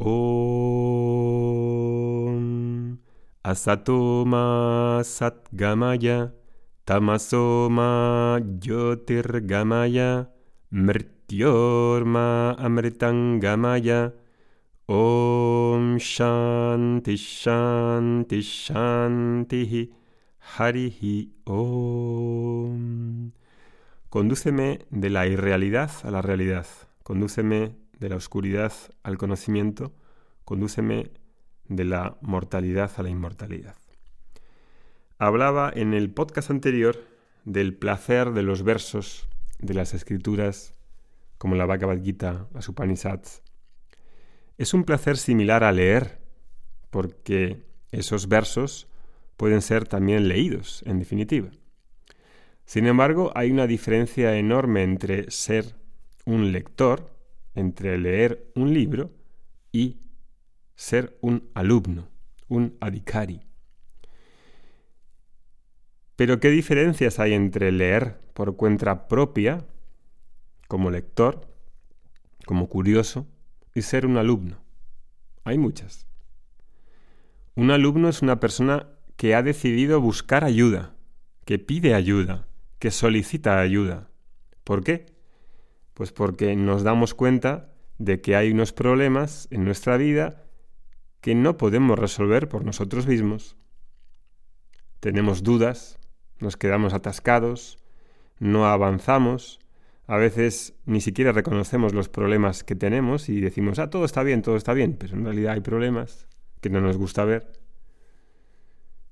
Om Asatoma Satgamaya Tamasoma Jyotirgamaya Mrityorma Amritangamaya Om Shanti Shanti Shanti Harihi Om. Condúceme de la irrealidad a la realidad. Condúceme de la oscuridad al conocimiento. Condúceme de la mortalidad a la inmortalidad. Hablaba en el podcast anterior del placer de los versos de las escrituras como la Bhagavad Gita, las Upanishads. Es un placer similar a leer, porque esos versos pueden ser también leídos, en definitiva. Sin embargo, hay una diferencia enorme entre ser un lector, entre leer un libro y ser un alumno, un adhikari. Pero ¿qué diferencias hay entre leer por cuenta propia, como lector, como curioso, y ser un alumno? Hay muchas. Un alumno es una persona que ha decidido buscar ayuda, que pide ayuda, que solicita ayuda. ¿Por qué? Pues porque nos damos cuenta de que hay unos problemas en nuestra vida que no podemos resolver por nosotros mismos. Tenemos dudas, nos quedamos atascados, no avanzamos, a veces ni siquiera reconocemos los problemas que tenemos y decimos, ah, todo está bien, todo está bien, pero en realidad hay problemas que no nos gusta ver.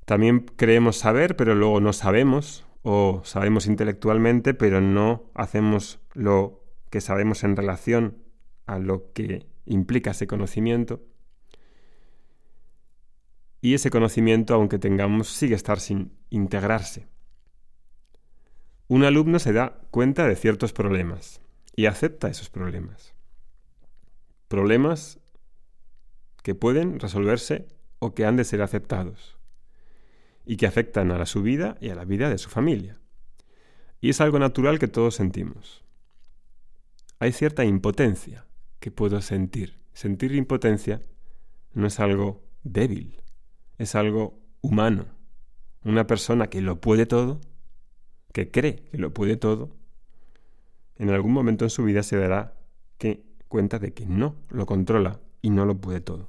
También creemos saber, pero luego no sabemos, o sabemos intelectualmente, pero no hacemos lo que sabemos en relación a lo que implica ese conocimiento. Y ese conocimiento, aunque tengamos, sigue estar sin integrarse. Un alumno se da cuenta de ciertos problemas y acepta esos problemas. Problemas que pueden resolverse o que han de ser aceptados y que afectan a su vida y a la vida de su familia. Y es algo natural que todos sentimos. Hay cierta impotencia que puedo sentir. Sentir impotencia no es algo débil, es algo humano. Una persona que lo puede todo, que cree que lo puede todo, en algún momento en su vida se dará que, cuenta de que no lo controla y no lo puede todo.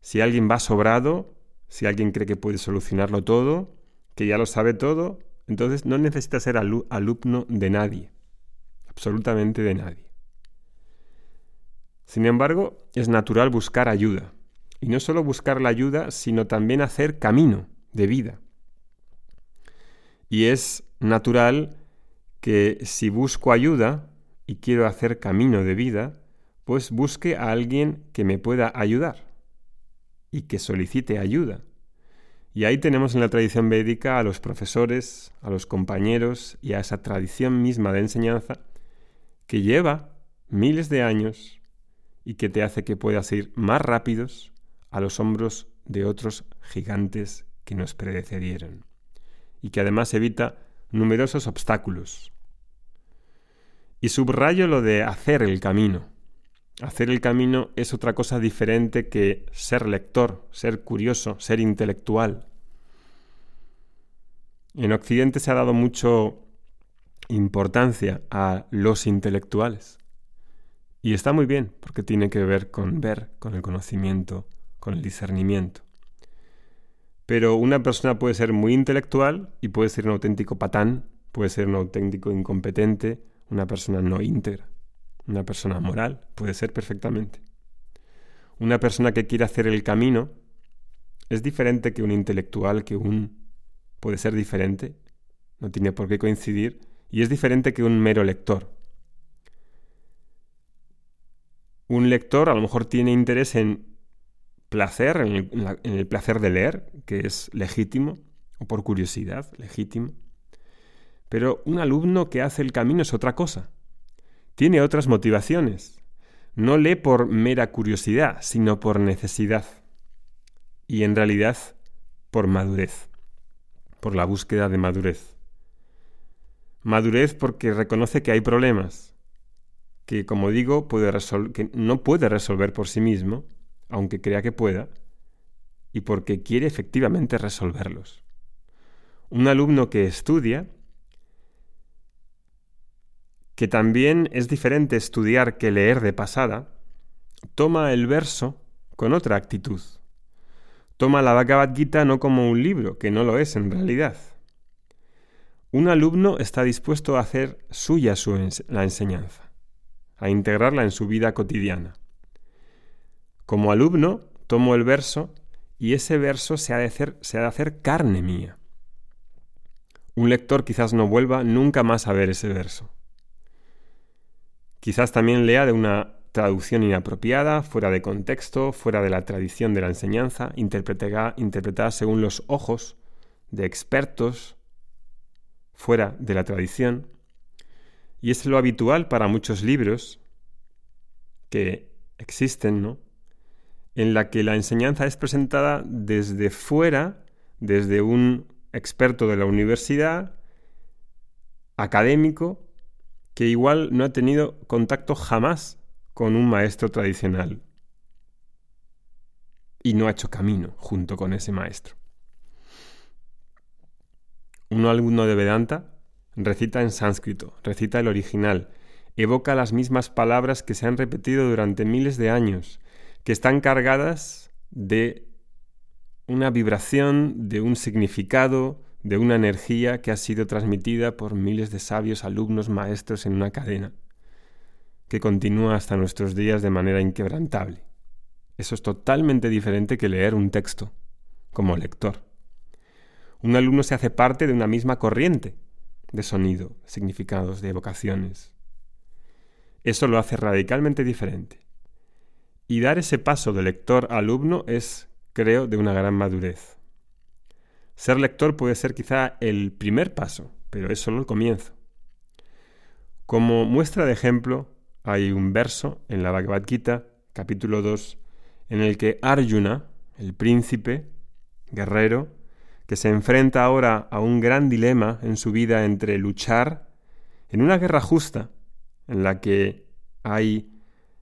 Si alguien va sobrado, si alguien cree que puede solucionarlo todo, que ya lo sabe todo, entonces no necesita ser alumno de nadie, absolutamente de nadie. Sin embargo, es natural buscar ayuda. Y no solo buscar la ayuda, sino también hacer camino de vida. Y es natural que si busco ayuda y quiero hacer camino de vida, pues busque a alguien que me pueda ayudar y que solicite ayuda. Y ahí tenemos en la tradición védica a los profesores, a los compañeros y a esa tradición misma de enseñanza que lleva miles de años y que te hace que puedas ir más rápidos a los hombros de otros gigantes que nos predecedieron y que además evita numerosos obstáculos. Y subrayo lo de hacer el camino. Hacer el camino es otra cosa diferente que ser lector, ser curioso, ser intelectual. En Occidente se ha dado mucho importancia a los intelectuales. Y está muy bien, porque tiene que ver con ver, con el conocimiento, con el discernimiento. Pero una persona puede ser muy intelectual y puede ser un auténtico patán, puede ser un auténtico incompetente, una persona no íntegra. Una persona moral puede ser perfectamente. Una persona que quiere hacer el camino es diferente que un intelectual, que un... puede ser diferente, no tiene por qué coincidir, y es diferente que un mero lector. Un lector a lo mejor tiene interés en placer, en el, placer de leer, que es legítimo, o por curiosidad, legítimo. Pero un alumno que hace el camino es otra cosa tiene otras motivaciones. No lee por mera curiosidad, sino por necesidad. Y en realidad por madurez, por la búsqueda de madurez. Madurez porque reconoce que hay problemas, que, como digo, puede que no puede resolver por sí mismo, aunque crea que pueda, y porque quiere efectivamente resolverlos. Un alumno que estudia, que también es diferente estudiar que leer de pasada, toma el verso con otra actitud. Toma la Bhagavad Gita no como un libro, que no lo es en realidad. Un alumno está dispuesto a hacer suya la enseñanza, a integrarla en su vida cotidiana. Como alumno, tomo el verso y ese verso se ha de hacer, se ha de hacer carne mía. Un lector quizás no vuelva nunca más a ver ese verso. Quizás también lea de una traducción inapropiada, fuera de contexto, fuera de la tradición de la enseñanza, interpretada, según los ojos de expertos, fuera de la tradición. Y es lo habitual para muchos libros que existen, ¿no? En la que la enseñanza es presentada desde fuera, desde un experto de la universidad, académico, que igual no ha tenido contacto jamás con un maestro tradicional y no ha hecho camino junto con ese maestro. Un alumno de Vedanta recita en sánscrito, recita el original, evoca las mismas palabras que se han repetido durante miles de años, que están cargadas de una vibración, de un significado, de una energía que ha sido transmitida por miles de sabios alumnos maestros en una cadena que continúa hasta nuestros días de manera inquebrantable. Eso es totalmente diferente que leer un texto, como lector. Un alumno se hace parte de una misma corriente de sonido, significados, de evocaciones. Eso lo hace radicalmente diferente. Y dar ese paso de lector a alumno es, creo, de una gran madurez. Ser lector puede ser quizá el primer paso, pero es solo el comienzo. Como muestra de ejemplo, hay un verso en la Bhagavad Gita, capítulo 2, en el que Arjuna, el príncipe, guerrero, que se enfrenta ahora a un gran dilema en su vida entre luchar en una guerra justa, en la que hay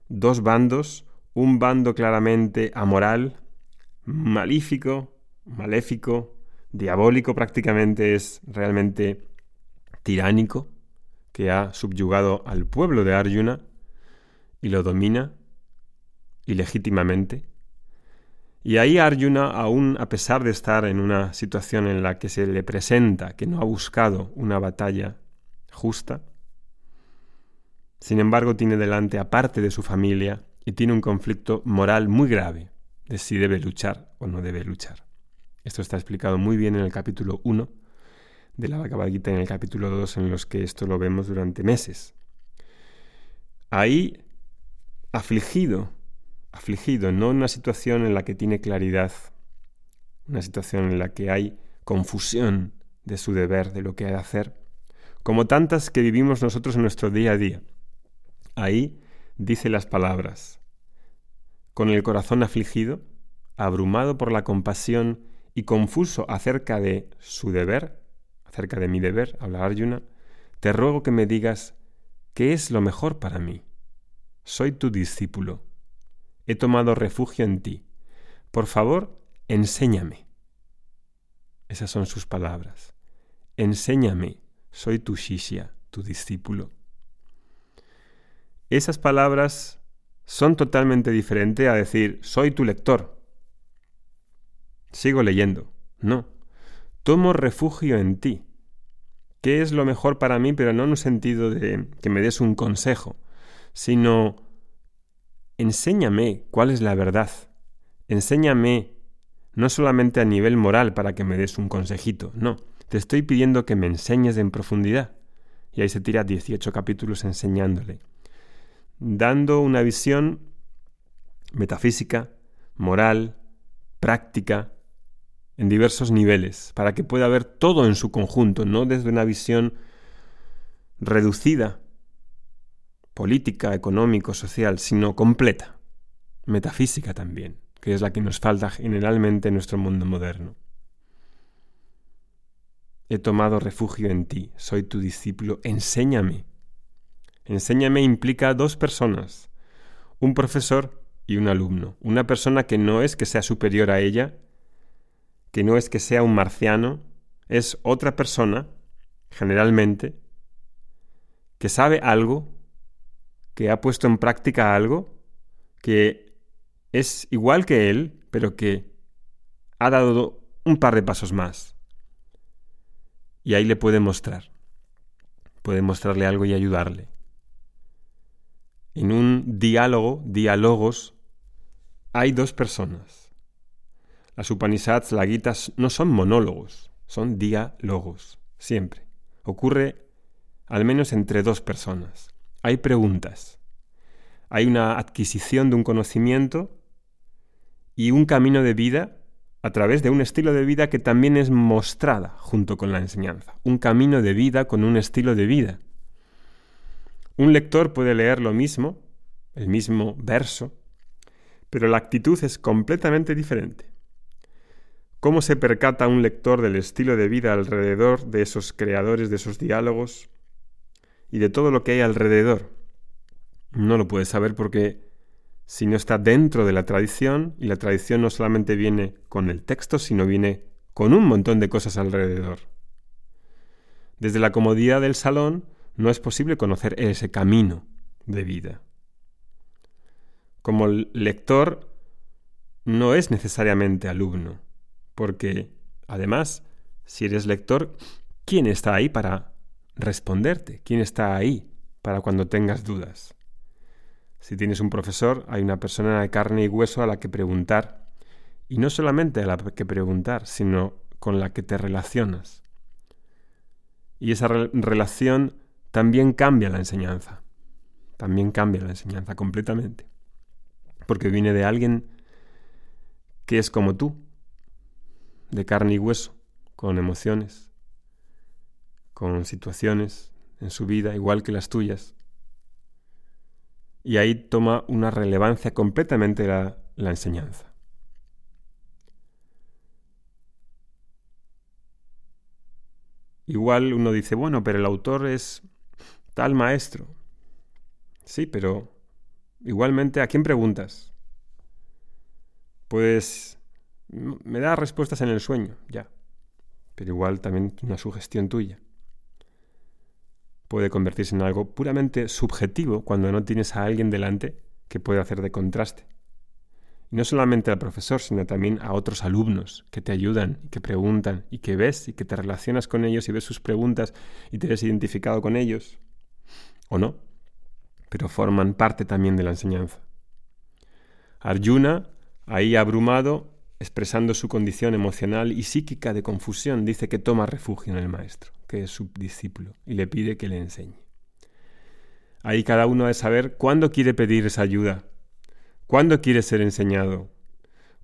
dos bandos, un bando claramente amoral, malífico, maléfico, diabólico prácticamente es realmente tiránico, que ha subyugado al pueblo de Arjuna, y lo domina ilegítimamente. Y ahí Arjuna, aún a pesar de estar en una situación en la que se le presenta que no ha buscado una batalla justa, sin embargo tiene delante a parte de su familia y tiene un conflicto moral muy grave de si debe luchar o no debe luchar. Esto está explicado muy bien en el capítulo 1 de la Bhagavad Gita en el capítulo 2 en los que esto lo vemos durante meses. Ahí afligido, afligido, no una situación en la que tiene claridad, una situación en la que hay confusión de su deber, de lo que ha de hacer, como tantas que vivimos nosotros en nuestro día a día. Ahí dice las palabras, con el corazón afligido, abrumado por la compasión y confuso acerca de su deber, acerca de mi deber, habla Arjuna, te ruego que me digas qué es lo mejor para mí. Soy tu discípulo. He tomado refugio en ti. Por favor, enséñame. Esas son sus palabras. Enséñame, soy tu shishya, tu discípulo. Esas palabras son totalmente diferentes a decir, soy tu lector. Sigo leyendo. No. Tomo refugio en ti. ¿Qué es lo mejor para mí? Pero no en un sentido de que me des un consejo, sino enséñame cuál es la verdad. Enséñame no solamente a nivel moral para que me des un consejito, no, te estoy pidiendo que me enseñes en profundidad. Y ahí se tira 18 capítulos enseñándole, dando una visión metafísica, moral, práctica, en diversos niveles, para que pueda ver todo en su conjunto, no desde una visión reducida política, económico, social, sino completa, metafísica también, que es la que nos falta generalmente en nuestro mundo moderno. He tomado refugio en ti, soy tu discípulo, enséñame. Enséñame implica dos personas, un profesor y un alumno. Una persona que no es que sea superior a ella, que no es que sea un marciano, es otra persona, generalmente, que sabe algo, que ha puesto en práctica algo, que es igual que él, pero que ha dado un par de pasos más. Y ahí le puede mostrar. Puede mostrarle algo y ayudarle. En un diálogo, diálogos, hay dos personas. Las Upanishads, la Gita, no son monólogos, son diálogos, siempre. Ocurre al menos entre dos personas. Hay preguntas. Hay una adquisición de un conocimiento y un camino de vida a través de un estilo de vida que también es mostrada junto con la enseñanza. Un camino de vida con un estilo de vida. Un lector puede leer lo mismo, el mismo verso, pero la actitud es completamente diferente. ¿Cómo se percata un lector del estilo de vida alrededor de esos creadores de esos diálogos y de todo lo que hay alrededor? No lo puede saber porque si no está dentro de la tradición, y la tradición no solamente viene con el texto, sino viene con un montón de cosas alrededor. Desde la comodidad del salón no es posible conocer ese camino de vida. Como lector no es necesariamente alumno, porque además, si eres lector, ¿quién está ahí para responderte? ¿Quién está ahí para cuando tengas dudas? Si tienes un profesor, hay una persona de carne y hueso a la que preguntar, y no solamente a la que preguntar, sino con la que te relacionas. Y esa relación también cambia la enseñanza. También cambia la enseñanza completamente. Porque viene de alguien que es como tú, de carne y hueso, con emociones, con situaciones en su vida igual que las tuyas. Y ahí toma una relevancia completamente la, enseñanza. Igual uno dice, bueno, pero el autor es tal maestro. Sí, pero igualmente, ¿a quién preguntas? Pues me da respuestas en el sueño, ya. Pero igual también una sugestión tuya. Puede convertirse en algo puramente subjetivo cuando no tienes a alguien delante que pueda hacer de contraste. Y no solamente al profesor, sino también a otros alumnos que te ayudan y que preguntan y que ves y que te relacionas con ellos y ves sus preguntas y te ves identificado con ellos o no, pero forman parte también de la enseñanza. Arjuna, ahí abrumado, expresando su condición emocional y psíquica de confusión, dice que toma refugio en el maestro, que es su discípulo, y le pide que le enseñe. Ahí cada uno ha de saber cuándo quiere pedir esa ayuda, cuándo quiere ser enseñado,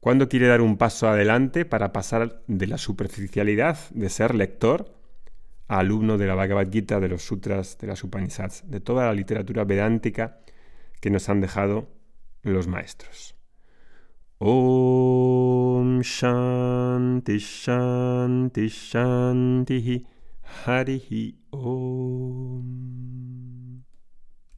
cuándo quiere dar un paso adelante para pasar de la superficialidad de ser lector alumno de la Bhagavad Gita, de los sutras, de las Upanishads, de toda la literatura vedántica que nos han dejado los maestros. Om Shanti Shanti Shanti Harihi Om